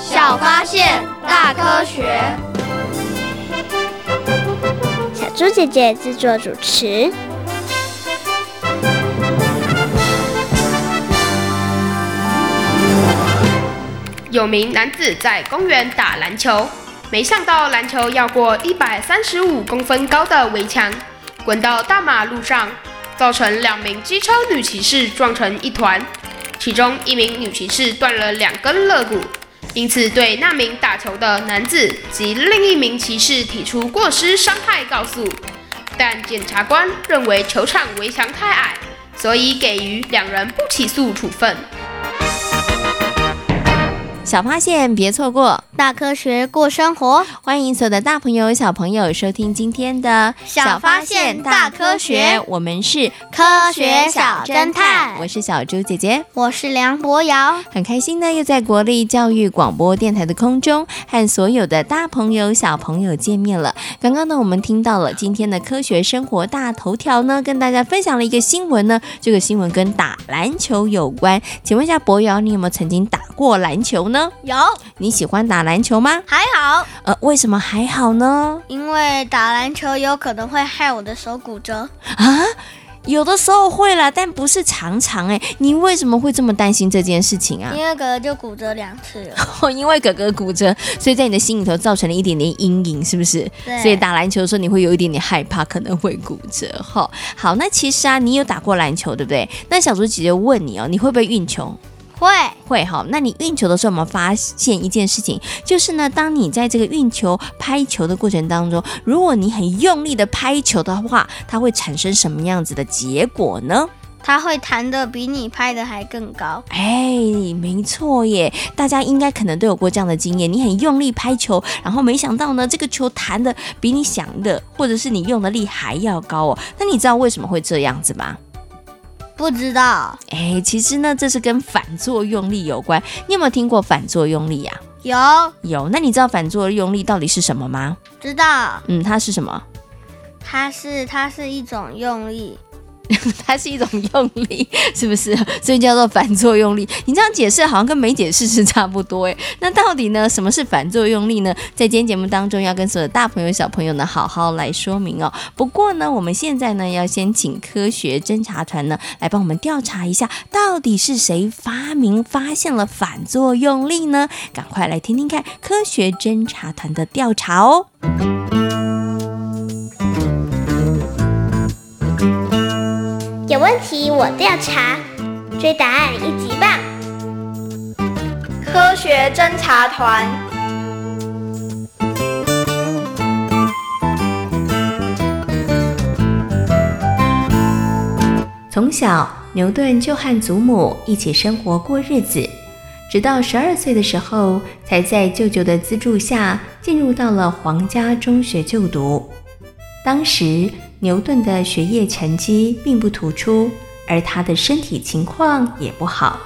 小发现，大科学。小猪姐姐制作主持。有名男子在公园打篮球，没想到篮球要过一百三十五公分高的围墙，滚到大马路上，造成两名机车女骑士撞成一团，其中一名女骑士断了两根肋骨，因此对那名打球的男子及另一名骑士提出过失伤害告诉，但检察官认为球场围墙太矮，所以给予两人不起诉处分。小发现，别错过。大科学过生活，欢迎所有的大朋友、小朋友收听今天的小发现大科学。我们是科学小侦探，我是小猪姐姐，我是梁博瑶，很开心呢，又在国立教育广播电台的空中和所有的大朋友、小朋友见面了。刚刚呢，我们听到了今天的科学生活大头条呢，跟大家分享了一个新闻呢，这个新闻跟打篮球有关。请问一下博瑶，你有没有曾经打过篮球呢？有。你喜欢打篮球吗？还好。呃，为什么还好呢？因为打篮球有可能会害我的手骨折。啊？有的时候会啦，但不是常常哎。你为什么会这么担心这件事情啊？因为哥哥就骨折两次了。因为哥哥骨折，所以在你的心里头造成了一点点阴影，是不是？对。所以打篮球的时候你会有一点点害怕，可能会骨折。哈，好，那其实啊，你有打过篮球，对不对？那小猪姐姐问你哦，你会不会运球？会会哈，那你运球的时候，有没有发现一件事情？就是呢，当你在这个运球、拍球的过程当中，如果你很用力的拍球的话，它会产生什么样子的结果呢？它会弹的比你拍的还更高。哎，没错耶！大家应该可能都有过这样的经验，你很用力拍球，然后没想到呢，这个球弹的比你想的，或者是你用的力还要高哦。那你知道为什么会这样子吗？不知道，哎，其实呢，这是跟反作用力有关。你有没有听过反作用力呀？有，有。那你知道反作用力到底是什么吗？知道。嗯，它是什么？它是，它是一种用力。它是一种用力，是不是？所以叫做反作用力。你这样解释好像跟没解释是差不多诶。那到底呢，什么是反作用力呢？在今天节目当中，要跟所有的大朋友小朋友呢好好来说明哦。不过呢，我们现在呢要先请科学侦查团呢来帮我们调查一下，到底是谁发明发现了反作用力呢？赶快来听听看科学侦查团的调查哦。有问题我调查，追答案一级棒！科学侦察团。从小，牛顿就和祖母一起生活过日子，直到十二岁的时候，才在舅舅的资助下进入到了皇家中学就读。当时，牛顿的学业成绩并不突出，而他的身体情况也不好。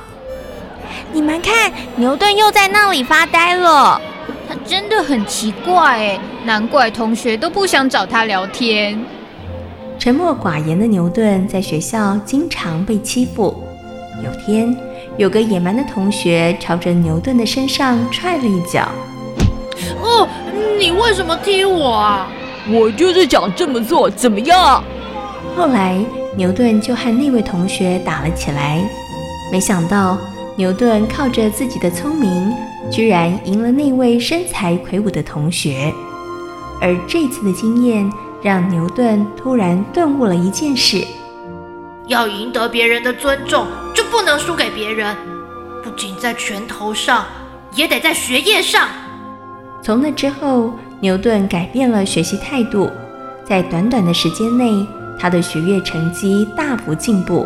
你们看，牛顿又在那里发呆了。他真的很奇怪哎，难怪同学都不想找他聊天。沉默寡言的牛顿在学校经常被欺负。有天，有个野蛮的同学朝着牛顿的身上踹了一脚。哦，你为什么踢我啊？我就是想这么做，怎么样？后来牛顿就和那位同学打了起来，没想到牛顿靠着自己的聪明，居然赢了那位身材魁梧的同学。而这次的经验让牛顿突然顿悟了一件事：要赢得别人的尊重，就不能输给别人，不仅在拳头上，也得在学业上。从那之后，牛顿改变了学习态度，在短短的时间内，他的学业成绩大幅进步。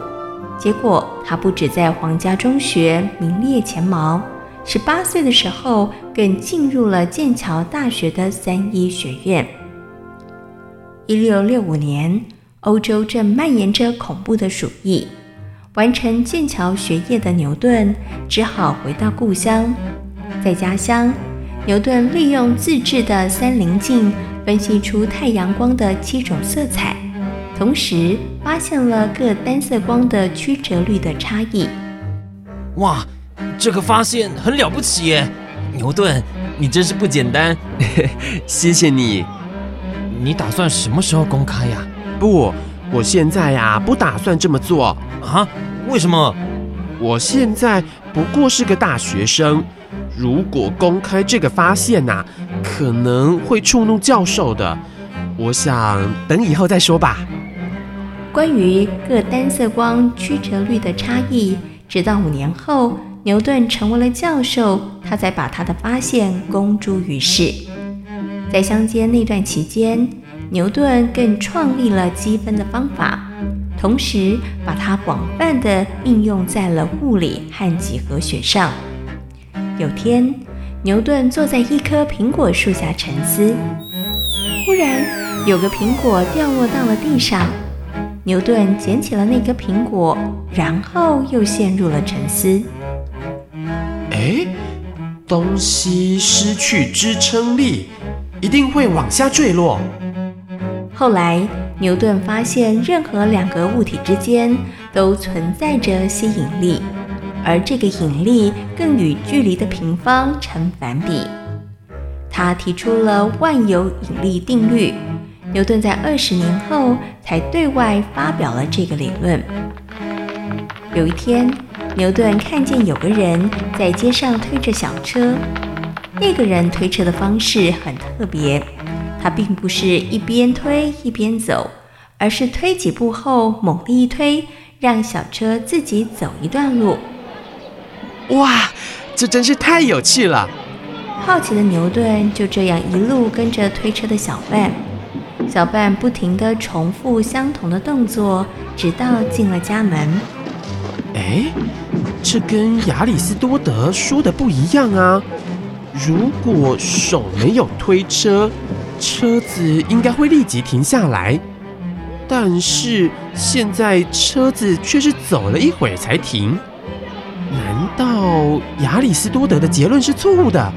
结果，他不止在皇家中学名列前茅，十八岁的时候，更进入了剑桥大学的三一学院。一六六五年，欧洲正蔓延着恐怖的鼠疫，完成剑桥学业的牛顿只好回到故乡。在家乡，牛顿利用自制的三棱镜分析出太阳光的七种色彩，同时发现了各单色光的曲折率的差异。哇！这个发现很了不起耶，牛顿，你真是不简单。谢谢你。你打算什么时候公开呀？不，我现在呀不打算这么做啊。为什么？我现在不过是个大学生，如果公开这个发现呐，可能会触怒教授的。我想等以后再说吧。关于各单色光曲折率的差异，直到五年后。牛顿成为了教授，他才把他的发现公诸于世。在乡间那段期间，牛顿更创立了积分的方法，同时把它广泛地应用在了物理和几何学上。有天，牛顿坐在一棵苹果树下沉思，忽然有个苹果掉落到了地上，牛顿捡起了那颗苹果，然后又陷入了沉思。哎，东西失去支撑力，一定会往下坠落。后来，牛顿发现任何两个物体之间都存在着吸引力，而这个引力更与距离的平方成反比。他提出了万有引力定律。牛顿在二十年后才对外发表了这个理论。有一天，牛顿看见有个人在街上推着小车，那个人推车的方式很特别，他并不是一边推一边走，而是推几步后猛力一推，让小车自己走一段路。哇，这真是太有趣了！好奇的牛顿就这样一路跟着推车的小伴，小伴不停地重复相同的动作，直到进了家门。哎，这跟亚里斯多德说的不一样啊！如果手没有推车，车子应该会立即停下来。但是现在车子却是走了一会儿才停。到亚里斯多德的结论是错误的？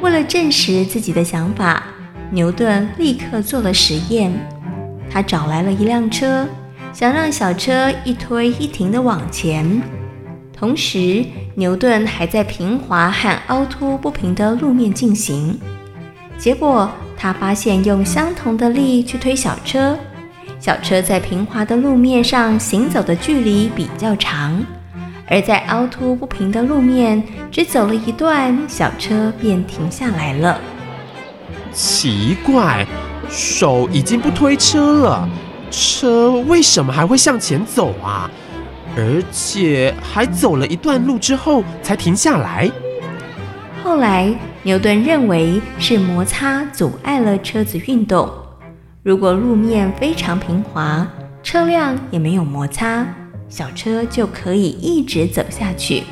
为了证实自己的想法，牛顿立刻做了实验。他找来了一辆车。想让小车一推一停地往前，同时牛顿还在平滑和凹凸不平的路面进行。结果他发现，用相同的力去推小车，小车在平滑的路面上行走的距离比较长，而在凹凸不平的路面只走了一段，小车便停下来了。奇怪，手已经不推车了。车为什么还会向前走啊？而且还走了一段路之后才停下来。后来，牛顿认为是摩擦阻碍了车子运动。如果路面非常平滑，车辆也没有摩擦，小车就可以一直走下去。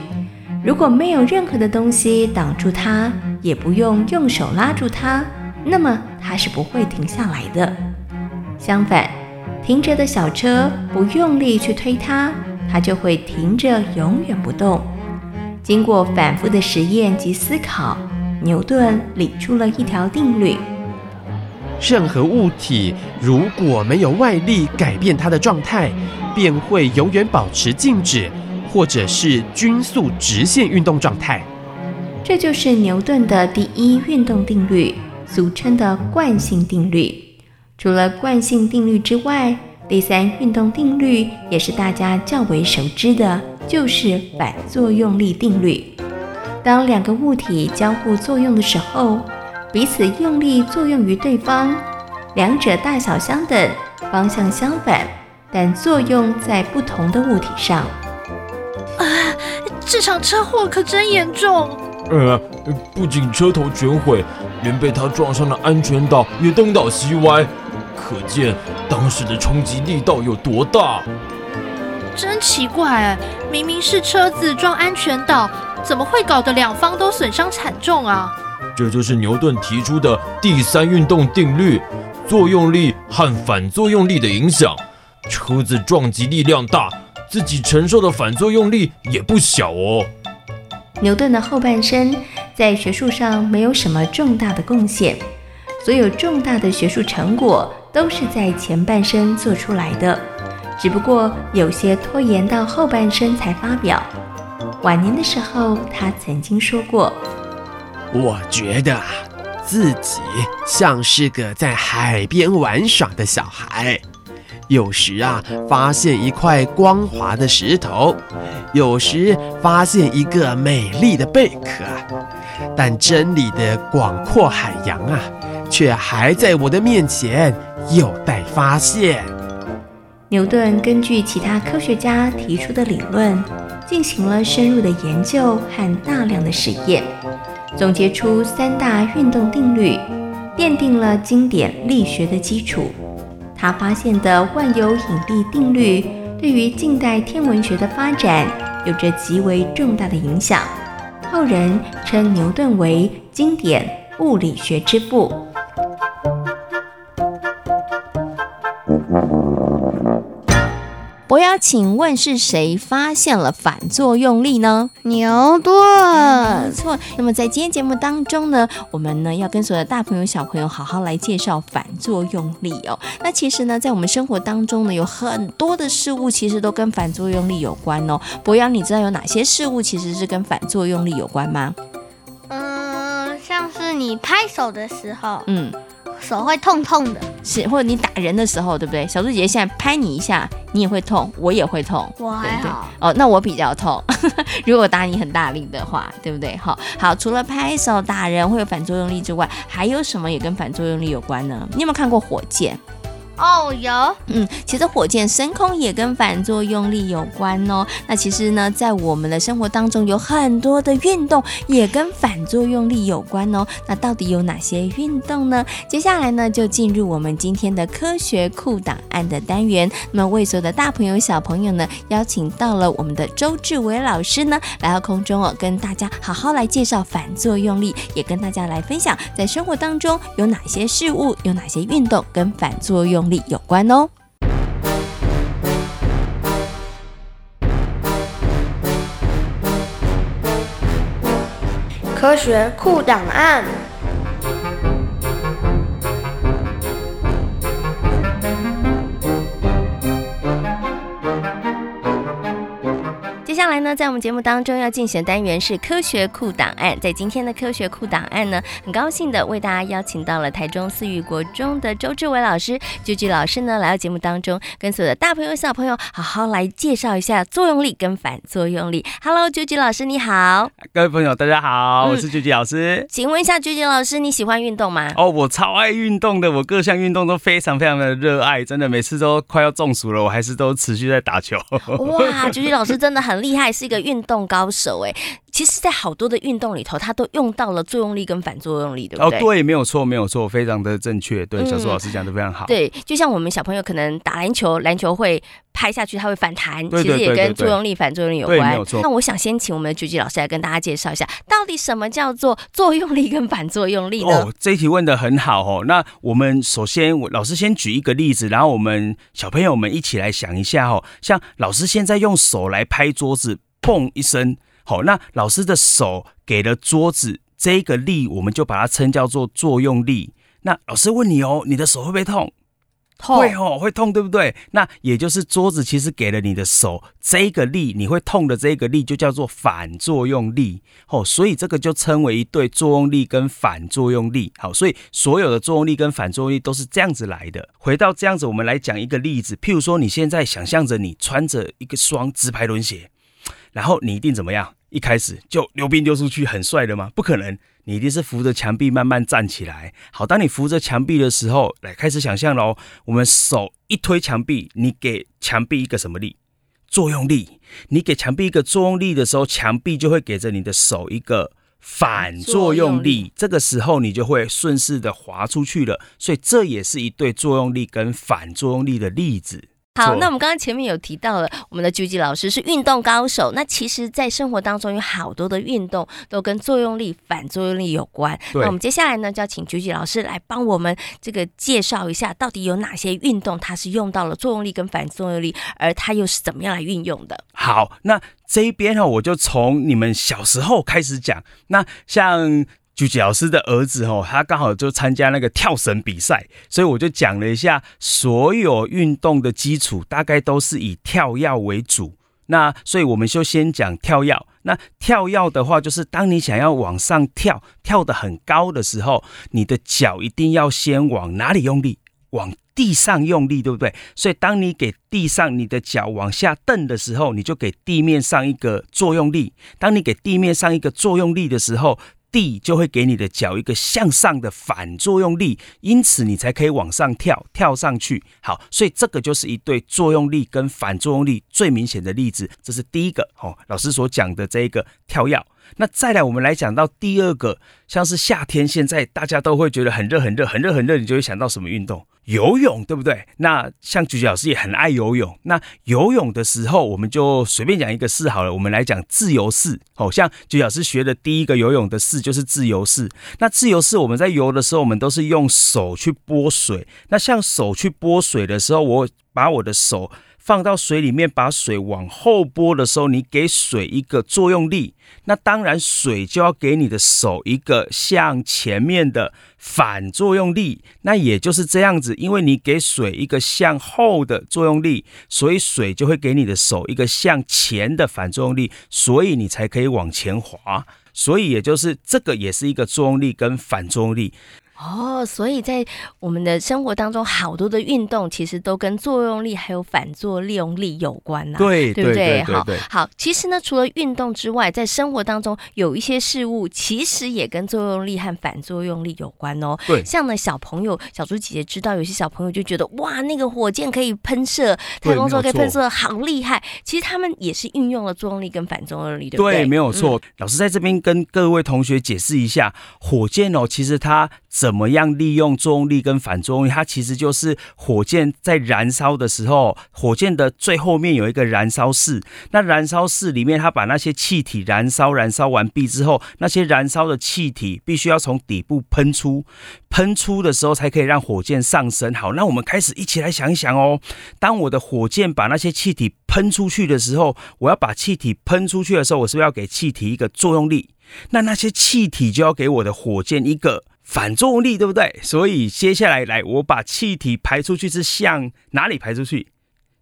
如果没有任何的东西挡住它，也不用用手拉住它，那么它是不会停下来的。相反。停着的小车不用力去推它，它就会停着，永远不动。经过反复的实验及思考，牛顿理出了一条定律：任何物体如果没有外力改变它的状态，便会永远保持静止，或者是均速直线运动状态。这就是牛顿的第一运动定律，俗称的惯性定律。除了惯性定律之外，第三运动定律也是大家较为熟知的，就是反作用力定律。当两个物体交互作用的时候，彼此用力作用于对方，两者大小相等，方向相反，但作用在不同的物体上。啊，这场车祸可真严重！呃，不仅车头全毁，连被他撞上的安全岛也东倒西歪。可见当时的冲击力道有多大。真奇怪哎，明明是车子撞安全岛，怎么会搞得两方都损伤惨重啊？这就是牛顿提出的第三运动定律：作用力和反作用力的影响。车子撞击力量大，自己承受的反作用力也不小哦。牛顿的后半生在学术上没有什么重大的贡献，所有重大的学术成果都是在前半生做出来的，只不过有些拖延到后半生才发表。晚年的时候，他曾经说过。我觉得，自己像是个在海边玩耍的小孩，有时啊发现一块光滑的石头，有时发现一个美丽的贝壳，但真理的广阔海洋啊，却还在我的面前，有待发现。牛顿根据其他科学家提出的理论，进行了深入的研究和大量的实验。总结出三大运动定律，奠定了经典力学的基础。他发现的万有引力定律，对于近代天文学的发展有着极为重大的影响。后人称牛顿为经典物理学之父。我要请问是谁发现了反作用力呢？牛顿。没错。那么在今天节目当中呢，我们呢要跟所有的大朋友小朋友好好来介绍反作用力哦。那其实呢，在我们生活当中呢，有很多的事物其实都跟反作用力有关哦。博洋，你知道有哪些事物其实是跟反作用力有关吗？嗯，像是你拍手的时候，嗯。手会痛痛的，是，或者你打人的时候，对不对？小猪姐姐现在拍你一下，你也会痛，我也会痛，我还好，对对哦，那我比较痛。如果打你很大力的话，对不对？好，好，除了拍手打人会有反作用力之外，还有什么也跟反作用力有关呢？你有没有看过火箭？哦有，嗯，其实火箭升空也跟反作用力有关哦。那其实呢，在我们的生活当中，有很多的运动也跟反作用力有关哦。那到底有哪些运动呢？接下来呢，就进入我们今天的科学酷档案的单元。那么，为所有的大朋友小朋友呢，邀请到了我们的周志伟老师呢，来到空中哦，跟大家好好来介绍反作用力，也跟大家来分享在生活当中有哪些事物，有哪些运动跟反作用力有关哦。科学库档案。来呢，在我们节目当中要进行的单元是科学库档案。在今天的科学库档案呢，很高兴的为大家邀请到了台中思育国中的周志伟老师，菊菊老师呢来到节目当中，跟所有的大朋友小朋友好好来介绍一下作用力跟反作用力。Hello，菊菊老师你好，各位朋友大家好，我是菊菊老师。嗯、请问一下，菊菊老师你喜欢运动吗？哦，我超爱运动的，我各项运动都非常非常的热爱，真的每次都快要中暑了，我还是都持续在打球。哇，菊菊老师真的很厉害。是一个运动高手哎！其实，在好多的运动里头，他都用到了作用力跟反作用力，对不对？哦，对，没有错，没有错，非常的正确。对，小苏老师讲的非常好。对，就像我们小朋友可能打篮球，篮球会拍下去，它会反弹，其实也跟作用力、反作用力有关。那我想先请我们的 Judy 老师来跟大家介绍一下，到底什么叫做作用力跟反作用力呢？哦，这一题问的很好哦。那我们首先，我老师先举一个例子，然后我们小朋友们一起来想一下哦。像老师现在用手来拍桌子。砰一声，好，那老师的手给了桌子这个力，我们就把它称叫做作用力。那老师问你哦，你的手会不会痛？痛会哦，会痛，对不对？那也就是桌子其实给了你的手这个力，你会痛的这个力就叫做反作用力。哦，所以这个就称为一对作用力跟反作用力。好，所以所有的作用力跟反作用力都是这样子来的。回到这样子，我们来讲一个例子，譬如说你现在想象着你穿着一个双直排轮鞋。然后你一定怎么样？一开始就溜冰溜出去，很帅的吗？不可能，你一定是扶着墙壁慢慢站起来。好，当你扶着墙壁的时候，来开始想象喽。我们手一推墙壁，你给墙壁一个什么力？作用力。你给墙壁一个作用力的时候，墙壁就会给着你的手一个反作用力。这个时候你就会顺势的滑出去了。所以这也是一对作用力跟反作用力的例子。好，那我们刚刚前面有提到了，我们的狙击老师是运动高手。那其实，在生活当中有好多的运动都跟作用力、反作用力有关。那我们接下来呢，就要请狙击老师来帮我们这个介绍一下，到底有哪些运动它是用到了作用力跟反作用力，而它又是怎么样来运用的？好，那这一边呢，我就从你们小时候开始讲。那像。菊吉老师的儿子哦，他刚好就参加那个跳绳比赛，所以我就讲了一下，所有运动的基础大概都是以跳跃为主。那所以我们就先讲跳跃。那跳跃的话，就是当你想要往上跳，跳得很高的时候，你的脚一定要先往哪里用力？往地上用力，对不对？所以当你给地上你的脚往下蹬的时候，你就给地面上一个作用力。当你给地面上一个作用力的时候，地就会给你的脚一个向上的反作用力，因此你才可以往上跳，跳上去。好，所以这个就是一对作用力跟反作用力最明显的例子。这是第一个哦，老师所讲的这一个跳跃。那再来，我们来讲到第二个，像是夏天，现在大家都会觉得很热、很热、很热、很热，你就会想到什么运动？游泳，对不对？那像菊菊老师也很爱游泳。那游泳的时候，我们就随便讲一个式好了。我们来讲自由式。哦，像菊菊老师学的第一个游泳的式就是自由式。那自由式我们在游的时候，我们都是用手去拨水。那像手去拨水的时候，我把我的手。放到水里面，把水往后拨的时候，你给水一个作用力，那当然水就要给你的手一个向前面的反作用力。那也就是这样子，因为你给水一个向后的作用力，所以水就会给你的手一个向前的反作用力，所以你才可以往前滑。所以也就是这个也是一个作用力跟反作用力。哦，所以在我们的生活当中，好多的运动其实都跟作用力还有反作用力有关呐、啊，对，对不对？对对好，好，其实呢，除了运动之外，在生活当中有一些事物，其实也跟作用力和反作用力有关哦。对，像呢，小朋友，小猪姐姐知道，有些小朋友就觉得哇，那个火箭可以喷射，太空梭可以喷射，好厉害。其实他们也是运用了作用力跟反作用力，对不对？对，没有错。嗯、老师在这边跟各位同学解释一下，火箭哦，其实它。怎么样利用作用力跟反作用力？它其实就是火箭在燃烧的时候，火箭的最后面有一个燃烧室。那燃烧室里面，它把那些气体燃烧，燃烧完毕之后，那些燃烧的气体必须要从底部喷出，喷出的时候才可以让火箭上升。好，那我们开始一起来想一想哦。当我的火箭把那些气体喷出去的时候，我要把气体喷出去的时候，我是不是要给气体一个作用力？那那些气体就要给我的火箭一个。反作用力对不对？所以接下来来，我把气体排出去是向哪里排出去？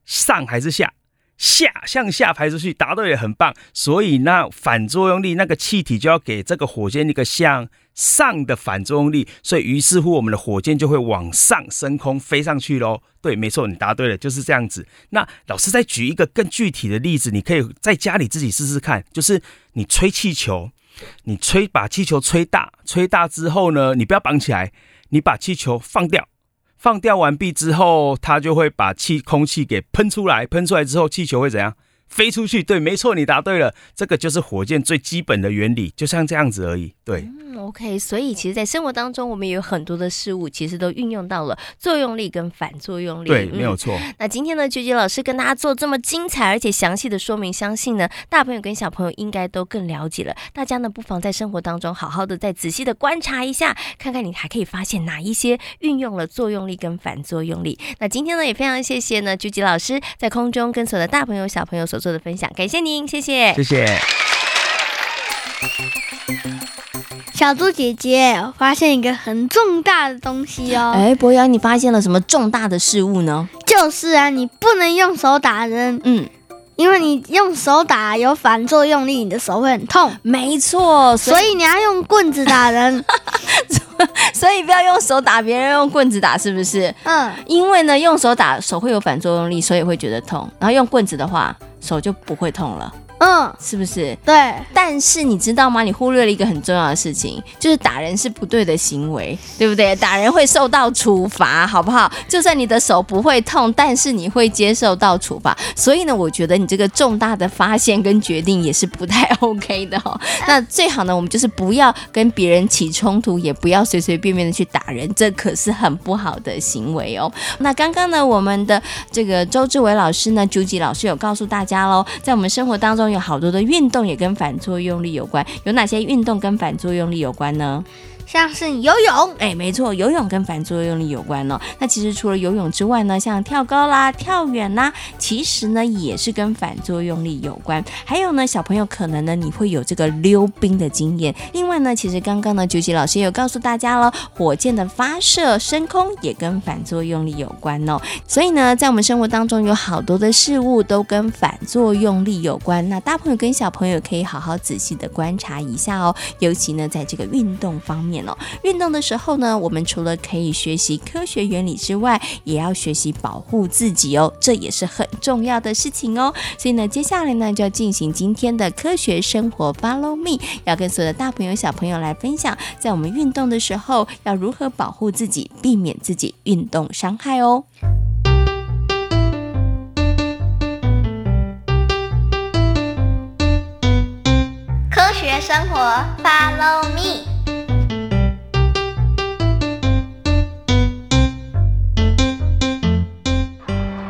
上还是下？下，向下排出去。答对也很棒。所以那反作用力，那个气体就要给这个火箭一个向上的反作用力。所以于是乎，我们的火箭就会往上升空飞上去喽。对，没错，你答对了，就是这样子。那老师再举一个更具体的例子，你可以在家里自己试试看，就是你吹气球。你吹，把气球吹大，吹大之后呢，你不要绑起来，你把气球放掉，放掉完毕之后，它就会把气空气给喷出来，喷出来之后，气球会怎样？飞出去。对，没错，你答对了，这个就是火箭最基本的原理，就像这样子而已。对。OK，所以其实，在生活当中，我们也有很多的事物，其实都运用到了作用力跟反作用力。对，没有错。嗯、那今天呢，菊菊老师跟大家做这么精彩而且详细的说明，相信呢，大朋友跟小朋友应该都更了解了。大家呢，不妨在生活当中好好的再仔细的观察一下，看看你还可以发现哪一些运用了作用力跟反作用力。那今天呢，也非常谢谢呢，菊菊老师在空中跟所有的大朋友小朋友所做的分享，感谢您，谢谢，谢谢。小猪姐姐，我发现一个很重大的东西哦！哎，博洋，你发现了什么重大的事物呢？就是啊，你不能用手打人，嗯，因为你用手打有反作用力，你的手会很痛。没错，所以，所以你要用棍子打人，所以不要用手打别人，用棍子打，是不是？嗯，因为呢，用手打手会有反作用力，所以会觉得痛，然后用棍子的话，手就不会痛了。嗯，是不是？对。但是你知道吗？你忽略了一个很重要的事情，就是打人是不对的行为，对不对？打人会受到处罚，好不好？就算你的手不会痛，但是你会接受到处罚。所以呢，我觉得你这个重大的发现跟决定也是不太 OK 的哦。那最好呢，我们就是不要跟别人起冲突，也不要随随便便的去打人，这可是很不好的行为哦。那刚刚呢，我们的这个周志伟老师呢，朱吉老师有告诉大家喽，在我们生活当中。有好多的运动也跟反作用力有关，有哪些运动跟反作用力有关呢？像是游泳，哎，没错，游泳跟反作用力有关哦。那其实除了游泳之外呢，像跳高啦、跳远啦，其实呢也是跟反作用力有关。还有呢，小朋友可能呢你会有这个溜冰的经验。另外呢，其实刚刚呢，九吉老师也有告诉大家了，火箭的发射升空也跟反作用力有关哦。所以呢，在我们生活当中有好多的事物都跟反作用力有关。那大朋友跟小朋友可以好好仔细的观察一下哦，尤其呢在这个运动方面。运动的时候呢，我们除了可以学习科学原理之外，也要学习保护自己哦，这也是很重要的事情哦。所以呢，接下来呢就要进行今天的科学生活，Follow me，要跟所有的大朋友小朋友来分享，在我们运动的时候要如何保护自己，避免自己运动伤害哦。科学生活，Follow me。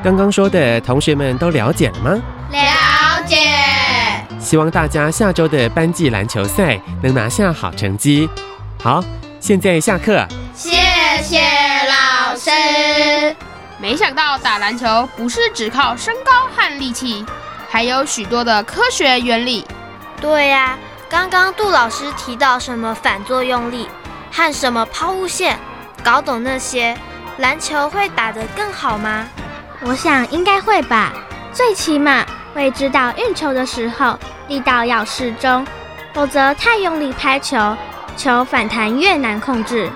刚刚说的，同学们都了解了吗？了解。希望大家下周的班级篮球赛能拿下好成绩。好，现在下课。谢谢老师。没想到打篮球不是只靠身高和力气，还有许多的科学原理。对呀、啊，刚刚杜老师提到什么反作用力和什么抛物线，搞懂那些，篮球会打得更好吗？我想应该会吧，最起码会知道运球的时候力道要适中，否则太用力拍球，球反弹越难控制。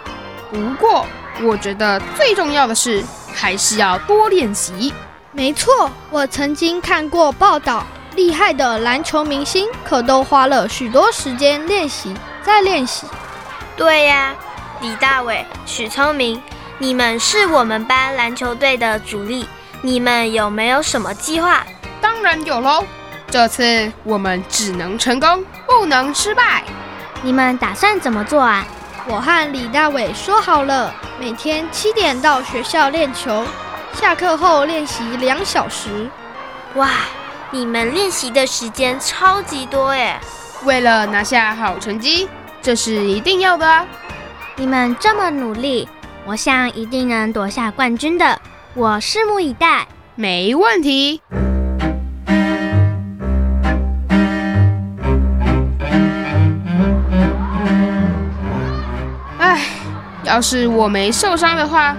不过我觉得最重要的是还是要多练习。没错，我曾经看过报道，厉害的篮球明星可都花了许多时间练习再练习。对呀，李大伟、许聪明，你们是我们班篮球队的主力。你们有没有什么计划？当然有喽！这次我们只能成功，不能失败。你们打算怎么做啊？我和李大伟说好了，每天七点到学校练球，下课后练习两小时。哇，你们练习的时间超级多耶！为了拿下好成绩，这是一定要的啊！你们这么努力，我想一定能夺下冠军的。我拭目以待，没问题。哎，要是我没受伤的话，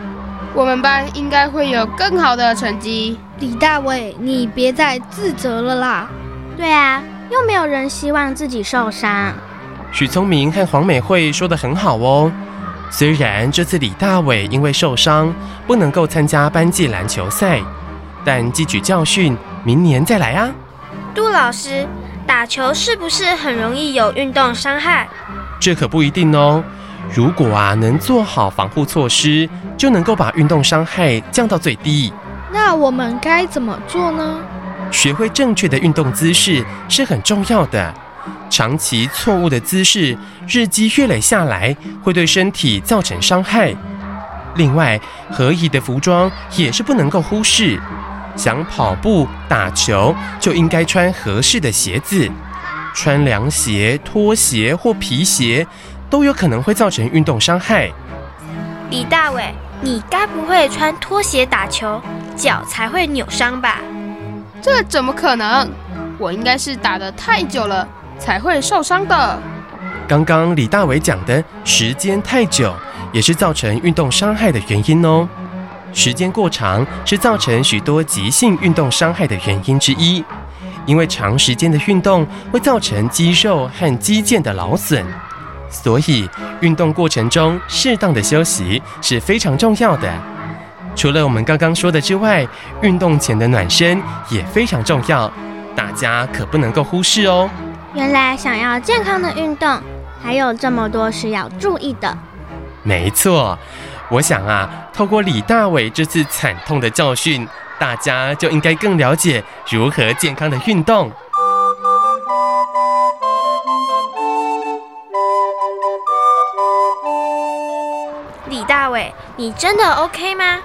我们班应该会有更好的成绩。李大伟，你别再自责了啦。对啊，又没有人希望自己受伤。许聪明和黄美惠说的很好哦。虽然这次李大伟因为受伤不能够参加班级篮球赛，但汲取教训，明年再来啊。杜老师，打球是不是很容易有运动伤害？这可不一定哦。如果啊能做好防护措施，就能够把运动伤害降到最低。那我们该怎么做呢？学会正确的运动姿势是很重要的。长期错误的姿势，日积月累下来，会对身体造成伤害。另外，合宜的服装也是不能够忽视。想跑步、打球，就应该穿合适的鞋子。穿凉鞋、拖鞋或皮鞋，都有可能会造成运动伤害。李大伟，你该不会穿拖鞋打球，脚才会扭伤吧？这怎么可能？我应该是打得太久了。才会受伤的。刚刚李大伟讲的时间太久，也是造成运动伤害的原因哦。时间过长是造成许多急性运动伤害的原因之一，因为长时间的运动会造成肌肉和肌腱的劳损，所以运动过程中适当的休息是非常重要的。除了我们刚刚说的之外，运动前的暖身也非常重要。大家可不能够忽视哦。原来想要健康的运动，还有这么多是要注意的。没错，我想啊，透过李大伟这次惨痛的教训，大家就应该更了解如何健康的运动。李大伟，你真的 OK 吗？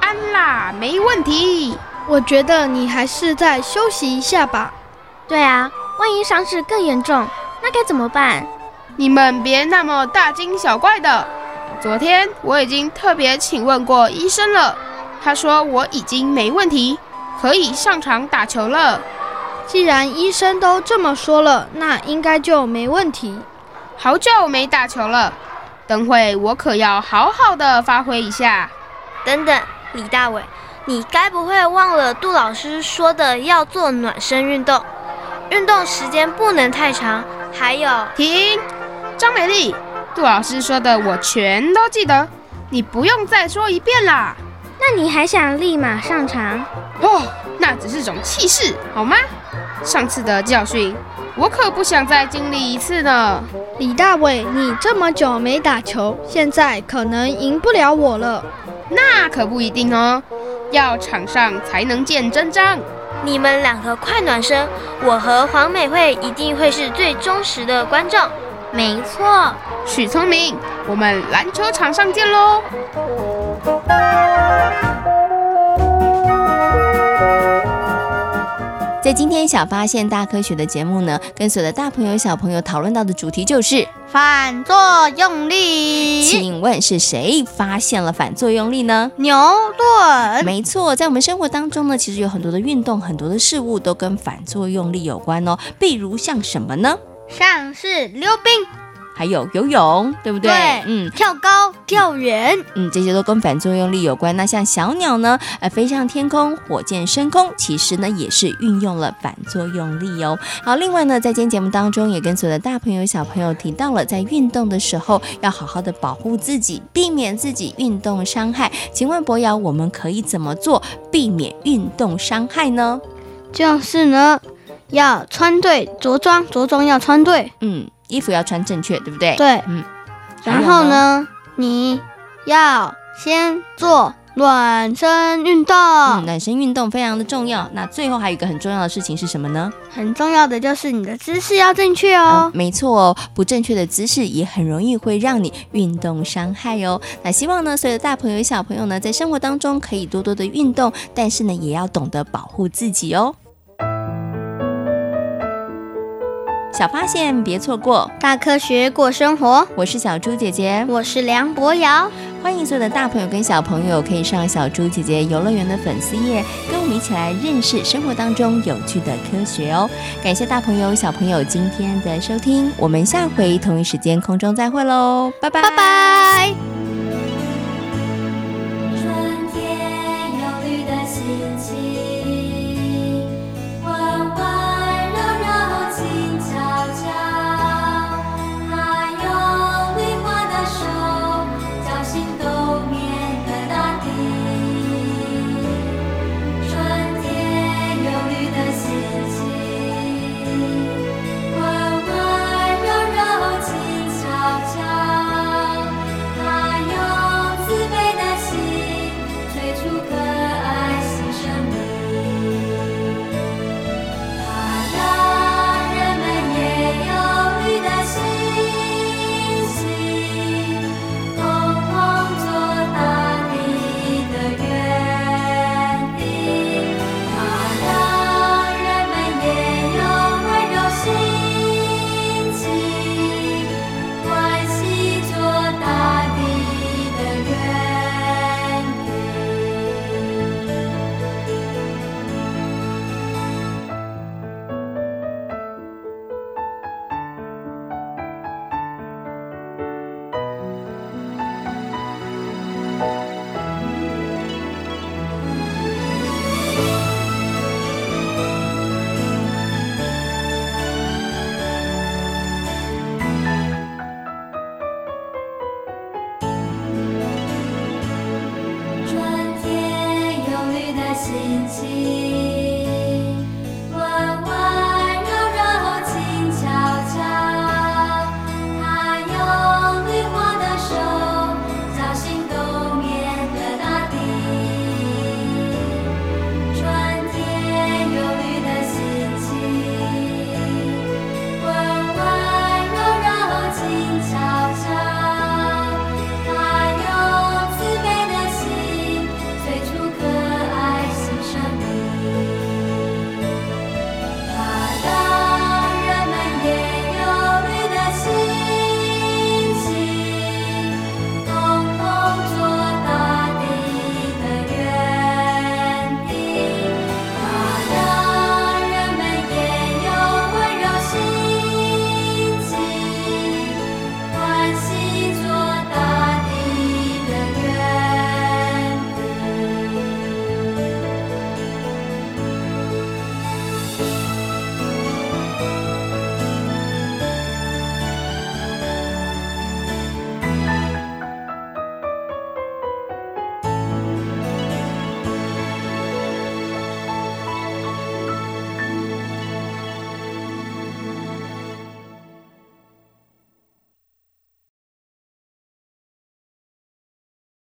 安啦，没问题。我觉得你还是再休息一下吧。对啊，万一伤势更严重，那该怎么办？你们别那么大惊小怪的。昨天我已经特别请问过医生了，他说我已经没问题，可以上场打球了。既然医生都这么说了，那应该就没问题。好久没打球了，等会我可要好好的发挥一下。等等，李大伟。你该不会忘了杜老师说的要做暖身运动，运动时间不能太长。还有，停，张美丽，杜老师说的我全都记得，你不用再说一遍啦。那你还想立马上场？哦，那只是种气势，好吗？上次的教训，我可不想再经历一次呢。李大伟，你这么久没打球，现在可能赢不了我了。那可不一定哦。要场上才能见真章。你们两个快暖身，我和黄美惠一定会是最忠实的观众。没错，许聪明，我们篮球场上见喽！在今天小发现大科学的节目呢，跟所有的大朋友小朋友讨论到的主题就是反作用力。请问是谁发现了反作用力呢？牛顿。没错，在我们生活当中呢，其实有很多的运动，很多的事物都跟反作用力有关哦。比如像什么呢？像是溜冰。还有游泳，对不对？对，嗯，跳高、跳远，嗯，这些都跟反作用力有关。那像小鸟呢，呃，飞上天空，火箭升空，其实呢也是运用了反作用力哦。好，另外呢，在今天节目当中也跟所有的大朋友小朋友提到了，在运动的时候要好好的保护自己，避免自己运动伤害。请问博瑶，我们可以怎么做避免运动伤害呢？就是呢，要穿对着装，着装要穿对，嗯。衣服要穿正确，对不对？对，嗯。然后呢，你要先做暖身运动。嗯，暖身运动非常的重要。那最后还有一个很重要的事情是什么呢？很重要的就是你的姿势要正确哦。嗯，没错哦，不正确的姿势也很容易会让你运动伤害哦。那希望呢，所有的大朋友小朋友呢，在生活当中可以多多的运动，但是呢，也要懂得保护自己哦。小发现，别错过大科学过生活。我是小猪姐姐，我是梁博瑶。欢迎所有的大朋友跟小朋友可以上小猪姐姐游乐园的粉丝页，跟我们一起来认识生活当中有趣的科学哦。感谢大朋友小朋友今天的收听，我们下回同一时间空中再会喽，拜拜拜拜。